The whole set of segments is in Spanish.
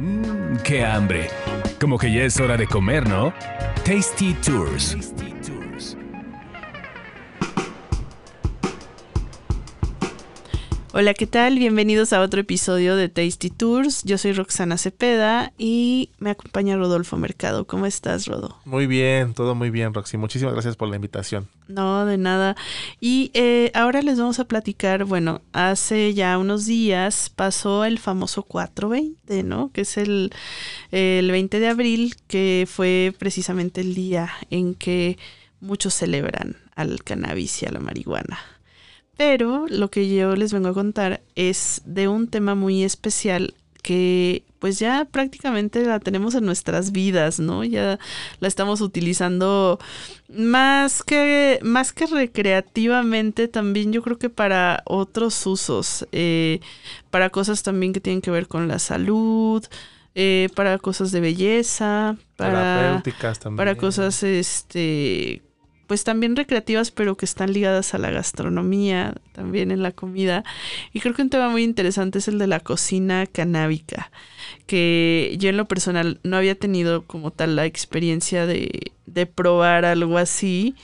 Mmm, qué hambre. Como que ya es hora de comer, ¿no? Tasty Tours. Hola, ¿qué tal? Bienvenidos a otro episodio de Tasty Tours. Yo soy Roxana Cepeda y me acompaña Rodolfo Mercado. ¿Cómo estás, Rodo? Muy bien, todo muy bien, Roxy. Muchísimas gracias por la invitación. No, de nada. Y eh, ahora les vamos a platicar, bueno, hace ya unos días pasó el famoso 420, ¿no? Que es el, el 20 de abril, que fue precisamente el día en que muchos celebran al cannabis y a la marihuana. Pero lo que yo les vengo a contar es de un tema muy especial que pues ya prácticamente la tenemos en nuestras vidas, ¿no? Ya la estamos utilizando más que, más que recreativamente, también yo creo que para otros usos, eh, para cosas también que tienen que ver con la salud, eh, para cosas de belleza, para, también. para cosas este pues también recreativas, pero que están ligadas a la gastronomía, también en la comida. Y creo que un tema muy interesante es el de la cocina canábica, que yo en lo personal no había tenido como tal la experiencia de, de probar algo así.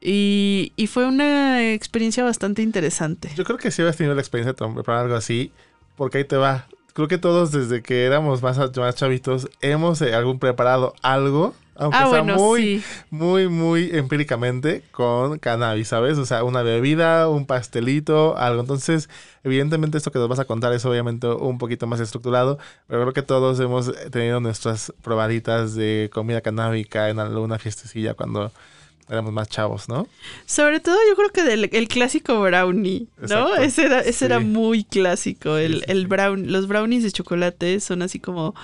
Y, y, fue una experiencia bastante interesante. Yo creo que sí habías tenido la experiencia de probar algo así, porque ahí te va. Creo que todos desde que éramos más, chavitos hemos eh, algún preparado algo aunque Ah, sea bueno, muy, sí. muy, muy empíricamente con cannabis, ¿sabes? O sea, una bebida, un pastelito, algo. Entonces, evidentemente esto que nos vas a contar es obviamente un poquito más estructurado, pero creo que todos hemos tenido nuestras probaditas de comida canábica en alguna fiestecilla cuando éramos más chavos, ¿no? Sobre todo yo creo que del el clásico brownie, ¿no? Exacto. Ese era, ese Sí. era muy clásico. El, Sí, sí, el sí. brown, los brownies de chocolate son así como,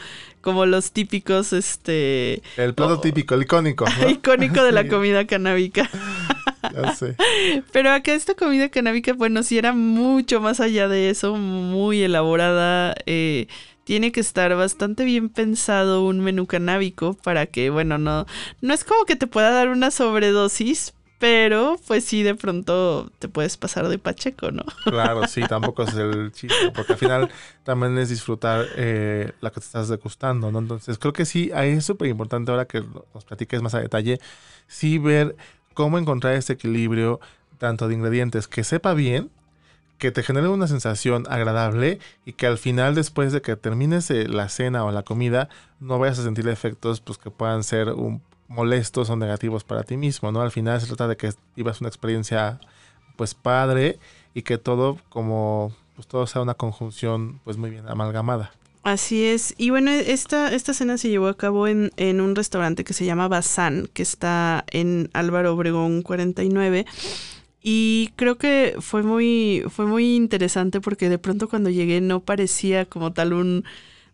como los típicos, este, El plato Oh. típico, el icónico, ¿no? icónico de la comida canábica. Ya sé. Pero acá esta comida canábica, bueno, sí era mucho más allá de eso, muy elaborada. eh, tiene que estar bastante bien pensado un menú canábico para que, bueno, no, no es como que te pueda dar una sobredosis, pero pues sí de pronto te puedes pasar de pacheco, ¿no? Claro, sí, tampoco es el chiste, porque al final también es disfrutar eh, la que te estás degustando, ¿no? Entonces, creo que sí, ahí es súper importante ahora que nos platiques más a detalle, sí ver cómo encontrar ese equilibrio tanto de ingredientes que sepa bien, que te genere una sensación agradable y que al final, después de que termines eh, la cena o la comida, no vayas a sentir efectos pues, que puedan ser molestos o negativos para ti mismo, ¿no? Al final se trata de que vivas una experiencia pues padre y que todo como pues todo sea una conjunción pues muy bien amalgamada. Así es. Y bueno, esta, esta cena se llevó a cabo en, en un restaurante que se llama Bazán, que está en Álvaro Obregón 49. Y creo que fue muy, fue muy interesante porque de pronto cuando llegué no parecía como tal un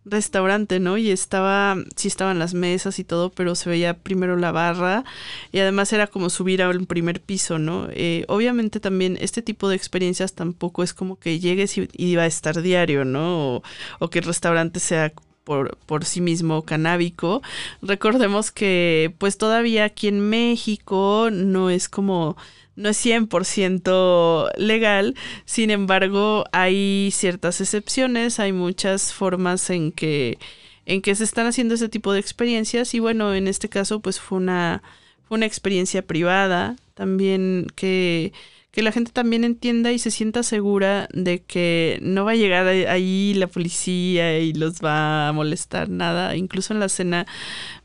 restaurante, ¿no? Y estaba, sí estaban las mesas y todo, pero se veía primero la barra y además era como subir a un primer piso, ¿no? Eh, obviamente también este tipo de experiencias tampoco es como que llegues y, y va a estar diario, ¿no? O, o que el restaurante sea por, por sí mismo canábico. Recordemos que pues todavía aquí en México no es como no es 100% legal, sin embargo hay ciertas excepciones, hay muchas formas en que en que se están haciendo ese tipo de experiencias y bueno, en este caso pues fue una fue una experiencia privada, también que que la gente también entienda y se sienta segura de que no va a llegar ahí la policía y los va a molestar nada. Incluso en la cena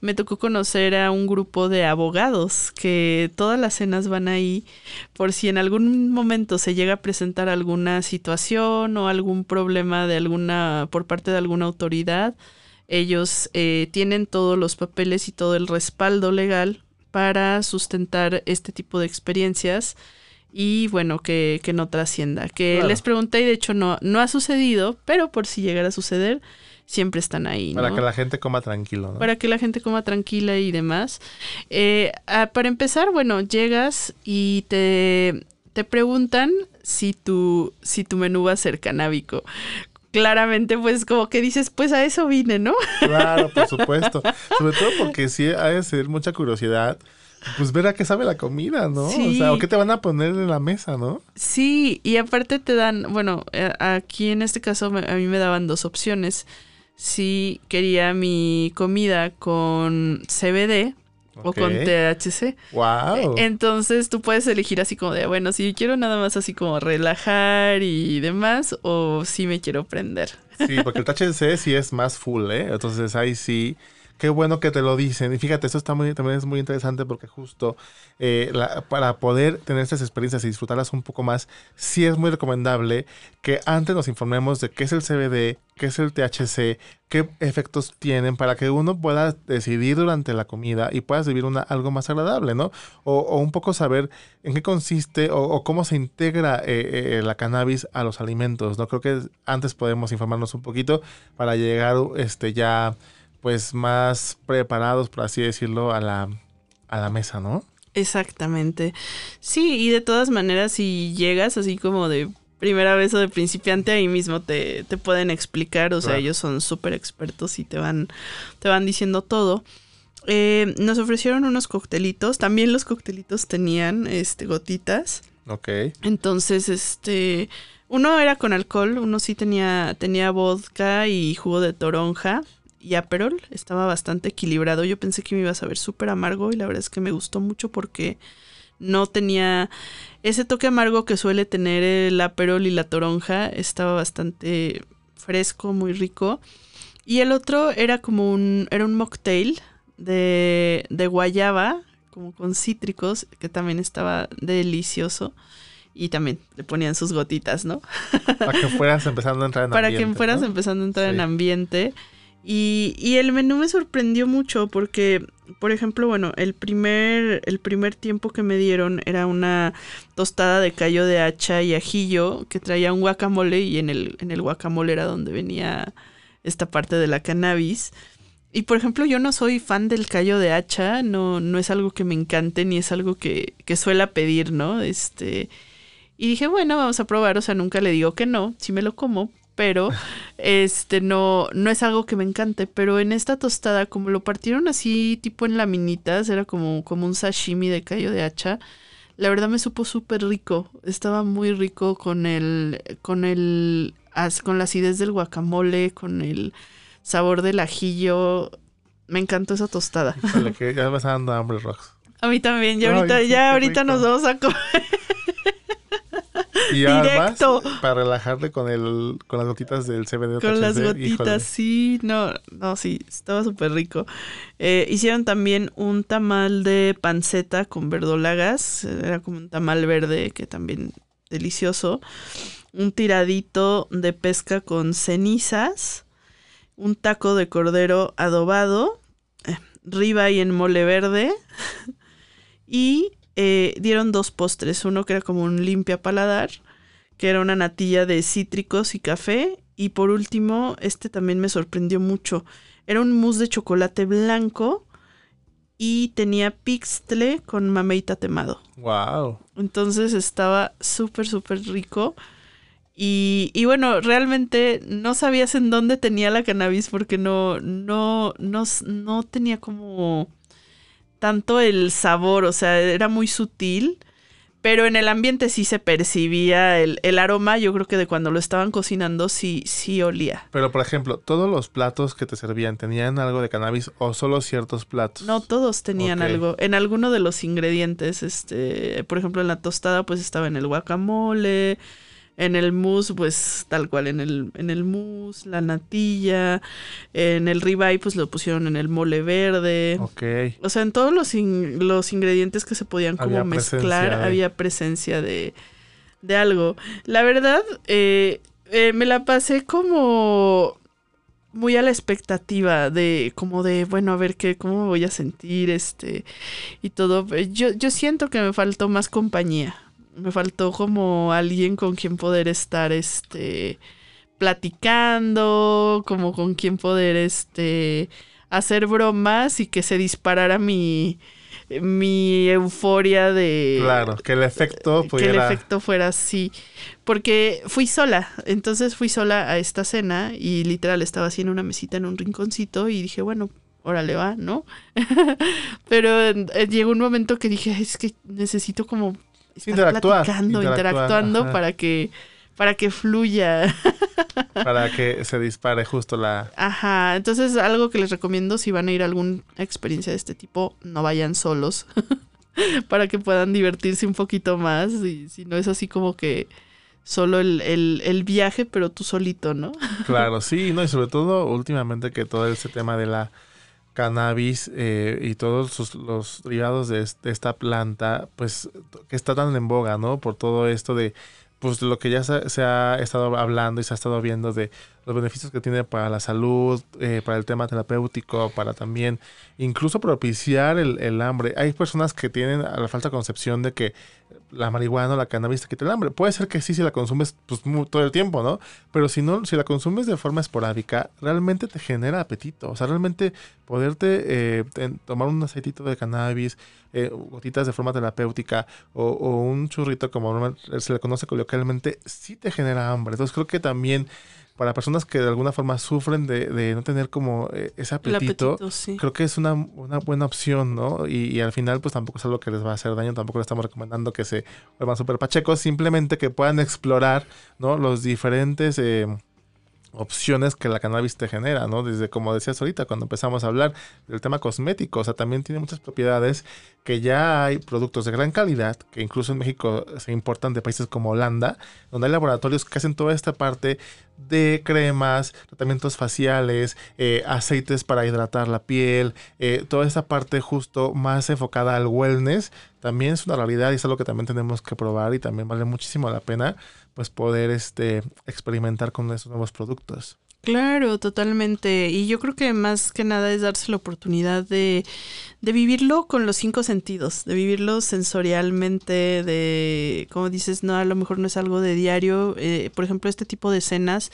me tocó conocer a un grupo de abogados que todas las cenas van ahí por si en algún momento se llega a presentar alguna situación o algún problema de alguna por parte de alguna autoridad. Ellos eh, tienen todos los papeles y todo el respaldo legal para sustentar este tipo de experiencias y bueno, que, que no trascienda. Que Claro. les pregunté y de hecho no, no ha sucedido, pero por si llegara a suceder, siempre están ahí. Para que la gente coma tranquilo, ¿no? para que la gente coma tranquila y demás. Eh, para empezar, bueno, llegas y te, te preguntan si tu, si tu menú va a ser canábico. Claramente, pues como que dices, pues a eso vine, ¿no? Claro, por supuesto. Sobre todo porque sí ha de ser mucha curiosidad. Pues ver a qué sabe la comida, ¿no? Sí. O sea, o qué te van a poner en la mesa, ¿no? Sí, y aparte te dan, bueno, eh, aquí en este caso a mí me daban dos opciones. si quería mi comida con CBD o con. THC. Wow. Entonces tú puedes elegir así como de, bueno, si quiero nada más así como relajar y demás, o si me quiero prender. Sí, porque el THC sí es más full, ¿eh? Entonces ahí sí. Qué bueno que te lo dicen. Y fíjate, esto está muy, también es muy interesante porque justo eh, para poder tener estas experiencias y disfrutarlas un poco más, sí es muy recomendable que antes nos informemos de qué es el CBD, qué es el THC, qué efectos tienen para que uno pueda decidir durante la comida y puedas vivir una, algo más agradable, ¿no? O, un poco saber en qué consiste o, o cómo se integra eh, eh, la cannabis a los alimentos, ¿no? Creo que antes podemos informarnos un poquito para llegar este ya pues más preparados, por así decirlo, a la, a la mesa, ¿no? Exactamente. Sí, y de todas maneras, si llegas así como de primera vez o de principiante, ahí mismo te, te pueden explicar. O sea, Claro. ellos son súper expertos y te van, te van diciendo todo. Eh, nos ofrecieron unos coctelitos. También los coctelitos tenían este, gotitas. Ok. Entonces, este. Uno era con alcohol, uno sí tenía, tenía vodka y jugo de toronja y aperol. Estaba bastante equilibrado. Yo pensé que me iba a saber súper amargo y la verdad es que me gustó mucho porque no tenía ese toque amargo que suele tener el aperol y la toronja. Estaba bastante fresco, muy rico. Y el otro era como un, era un mocktail de, de guayaba, como con cítricos, que también estaba delicioso. Y también le ponían sus gotitas, ¿no? Para que fueras empezando a entrar en Para ambiente, que fueras ¿no? empezando a entrar Sí. en ambiente. Y, y el menú me sorprendió mucho porque, por ejemplo, bueno, el primer, el primer tiempo que me dieron era una tostada de callo de hacha y ajillo que traía un guacamole y en el, en el guacamole era donde venía esta parte de la cannabis. Y por ejemplo, yo no soy fan del callo de hacha, no, no es algo que me encante ni es algo que, que suela pedir, ¿no? Este. Y dije, bueno, vamos a probar. O sea, nunca le digo que no, sí me lo como, pero este no, no es algo que me encante. Pero en esta tostada, como lo partieron así, tipo en laminitas, era como, como un sashimi de callo de hacha. La verdad me supo súper rico. Estaba muy rico con el, con el, con la acidez del guacamole, con el sabor del ajillo. Me encantó esa tostada. Híjole, que ya me está dando hambre, Rox. A mí también. Ya Ay, ahorita, ya ahorita rico. nos vamos a comer. Y además, para relajarle con el con las gotitas del CBD Con las gotitas, híjole. sí, no, no, sí, estaba súper rico. Eh, hicieron también un tamal de panceta con verdolagas, era como un tamal verde que también delicioso. Un tiradito de pesca con cenizas, un taco de cordero adobado, eh, ribeye en mole verde y eh, dieron dos postres, uno que era como un limpia paladar que era una natilla de cítricos y café. Y por último, este también me sorprendió mucho. Era un mousse de chocolate blanco y tenía pixtle con mamey tatemado. Wow. Entonces estaba súper, súper rico. Y, y bueno, realmente no sabías en dónde tenía la cannabis porque no, no, no, no tenía como tanto el sabor, o sea, era muy sutil. Pero en el ambiente sí se percibía el, el aroma, yo creo que de cuando lo estaban cocinando sí, sí olía. Pero, por ejemplo, ¿todos los platos que te servían tenían algo de cannabis o solo ciertos platos? No todos tenían algo. En alguno de los ingredientes, este, por ejemplo, en la tostada, pues estaba en el guacamole, en el mousse, pues tal cual, en el, en el mousse, la natilla, en el ribeye, pues lo pusieron en el mole verde. Ok. O sea, en todos los, in- los ingredientes que se podían como Había mezclar, de- había presencia de, de algo. La verdad, eh, eh, me la pasé como muy a la expectativa de como de bueno a ver qué cómo me voy a sentir este y todo yo yo siento que me faltó más compañía me faltó como alguien con quien poder estar este platicando como con quien poder este hacer bromas y que se disparara mi mi euforia de Claro, que el efecto que el efecto fuera así. Porque fui sola, entonces fui sola a esta cena y literal estaba así en una mesita en un rinconcito y dije, bueno, órale va, ¿no? Pero eh, llegó un momento que dije, es que necesito como estar Interactuar, platicando, interactuar, interactuando ajá. para que para que fluya. para que se dispare justo la... Ajá, entonces algo que les recomiendo si van a ir a alguna experiencia de este tipo, no vayan solos. para que puedan divertirse un poquito más. Y si no es así como que solo el, el, viaje, pero tú solito, ¿no? claro, sí, no, y sobre todo últimamente que todo ese tema de la cannabis eh, y todos los derivados de, de, esta planta, pues que está tan en boga, ¿no? Por todo esto de pues lo que ya se, ha estado hablando y se ha estado viendo de los beneficios que tiene para la salud, eh, para el tema terapéutico, para también incluso propiciar el, hambre. Hay personas que tienen la falsa concepción de que la marihuana o la cannabis te quita el hambre. Puede ser que sí si la consumes pues, todo el tiempo, ¿no? Pero si no, si la consumes de forma esporádica, realmente te genera apetito. O sea, realmente poderte eh, tomar un aceitito de cannabis, eh, gotitas de forma terapéutica o, un churrito como se le conoce coloquialmente, sí te genera hambre. Entonces creo que también para personas que de alguna forma sufren de, no tener como eh, ese apetito, creo que es una, buena opción, ¿no? Y, al final pues tampoco es algo que les va a hacer daño, tampoco le estamos recomendando que se vuelvan súper pachecos, simplemente que puedan explorar, ¿no? Los diferentes... Eh, opciones que la cannabis te genera, ¿no? Desde como decías ahorita, cuando empezamos a hablar del tema cosmético, o sea, también tiene muchas propiedades que ya hay productos de gran calidad, que incluso en México se importan de países como Holanda, donde hay laboratorios que hacen toda esta parte de cremas, tratamientos faciales, eh, aceites para hidratar la piel, eh, toda esta parte justo más enfocada al wellness, también es una realidad y es algo que también tenemos que probar y también vale muchísimo la pena pues poder este experimentar con esos nuevos productos. Claro, totalmente. Y yo creo que más que nada es darse la oportunidad de, de vivirlo con los cinco sentidos, de vivirlo sensorialmente, de, como dices, no, a lo mejor no es algo de diario. Eh, por ejemplo, este tipo de escenas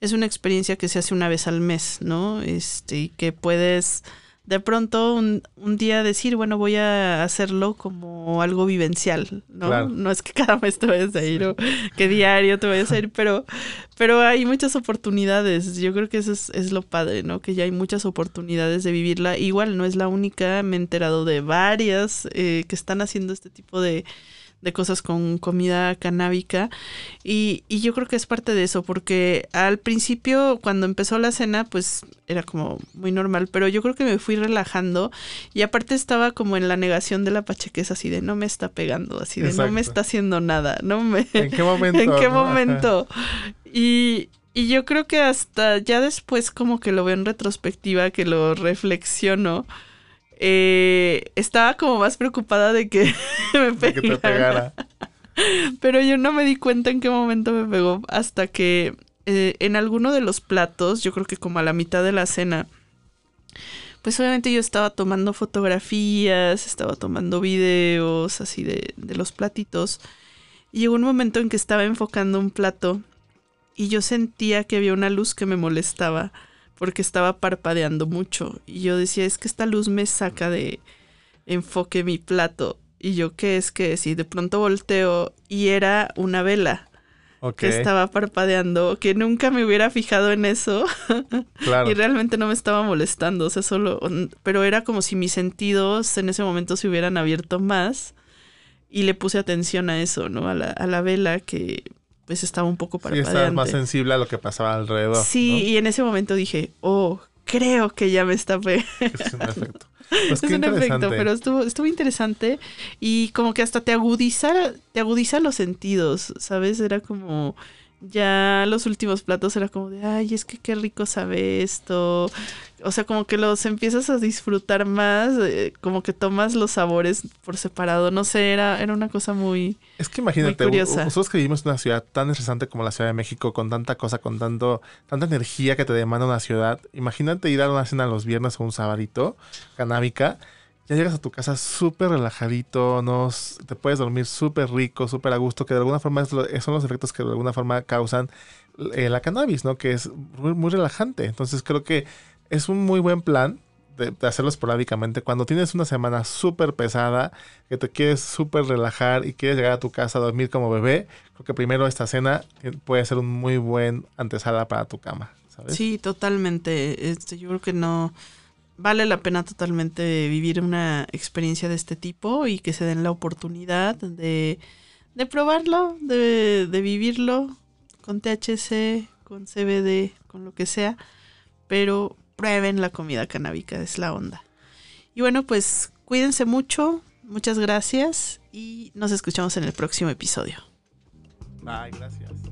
es una experiencia que se hace una vez al mes, ¿no? Este, y que puedes de pronto un, un, día decir, bueno, voy a hacerlo como algo vivencial, ¿no? No es que cada mes te vayas a ir o que diario te vayas a ir, pero, pero hay muchas oportunidades. Yo creo que eso es, es, lo padre, ¿no? Que ya hay muchas oportunidades de vivirla. Igual no es la única, me he enterado de varias eh, que están haciendo este tipo de de cosas con comida canábica. Y, y, yo creo que es parte de eso porque al principio cuando empezó la cena pues era como muy normal pero yo creo que me fui relajando y aparte estaba como en la negación de la pachequez así de no me está pegando así de no me está haciendo nada no me en qué momento en qué momento y y yo creo que hasta ya después como que lo veo en retrospectiva que lo reflexiono eh, estaba como más preocupada de que me pegara. Pero yo no me di cuenta en qué momento me pegó hasta que eh, en alguno de los platos, yo creo que como a la mitad de la cena, pues obviamente yo estaba tomando fotografías, estaba tomando videos así de, de los platitos. Y llegó un momento en que estaba enfocando un plato y yo sentía que había una luz que me molestaba porque estaba parpadeando mucho. Y yo decía, es que esta luz me saca de enfoque mi plato. Y yo, ¿qué es que si de pronto volteo y era una vela que estaba parpadeando, que nunca me hubiera fijado en eso. y realmente no me estaba molestando, o sea, solo, pero era como si mis sentidos en ese momento se hubieran abierto más y le puse atención a eso, ¿no? A la, a la vela que pues estaba un poco parpadeante. Sí, estabas más sensible a lo que pasaba alrededor. Sí, y en ese momento dije, oh, creo que ya me está pegando. Es un efecto. Pues es un efecto, pero estuvo, estuvo interesante y como que hasta te agudiza, te agudiza los sentidos, ¿sabes? Era como ya los últimos platos era como de, ay, es que qué rico sabe esto. O sea, como que los empiezas a disfrutar más, eh, como que tomas los sabores por separado. No sé, era, era una cosa muy. Es que imagínate, nosotros que vivimos en una ciudad tan interesante como la Ciudad de México, con tanta cosa, con tanto, tanta energía que te demanda una ciudad. Imagínate ir a una cena los viernes o un sabadito, canábica ya llegas a tu casa súper relajadito, ¿no? te puedes dormir súper rico, súper a gusto, que de alguna forma son los efectos que de alguna forma causan eh, la cannabis, ¿no? Que es muy, relajante. Entonces creo que es un muy buen plan de, hacerlo esporádicamente. Cuando tienes una semana súper pesada, que te quieres súper relajar y quieres llegar a tu casa a dormir como bebé, creo que primero esta cena puede ser un muy buen antesala para tu cama, ¿sabes? Sí, totalmente. Este, yo creo que no vale la pena totalmente vivir una experiencia de este tipo y que se den la oportunidad de, de probarlo, de, de vivirlo con THC, con CBD, con lo que sea, pero prueben la comida canábica, es la onda. Y bueno, pues cuídense mucho, muchas gracias y nos escuchamos en el próximo episodio. Bye, gracias.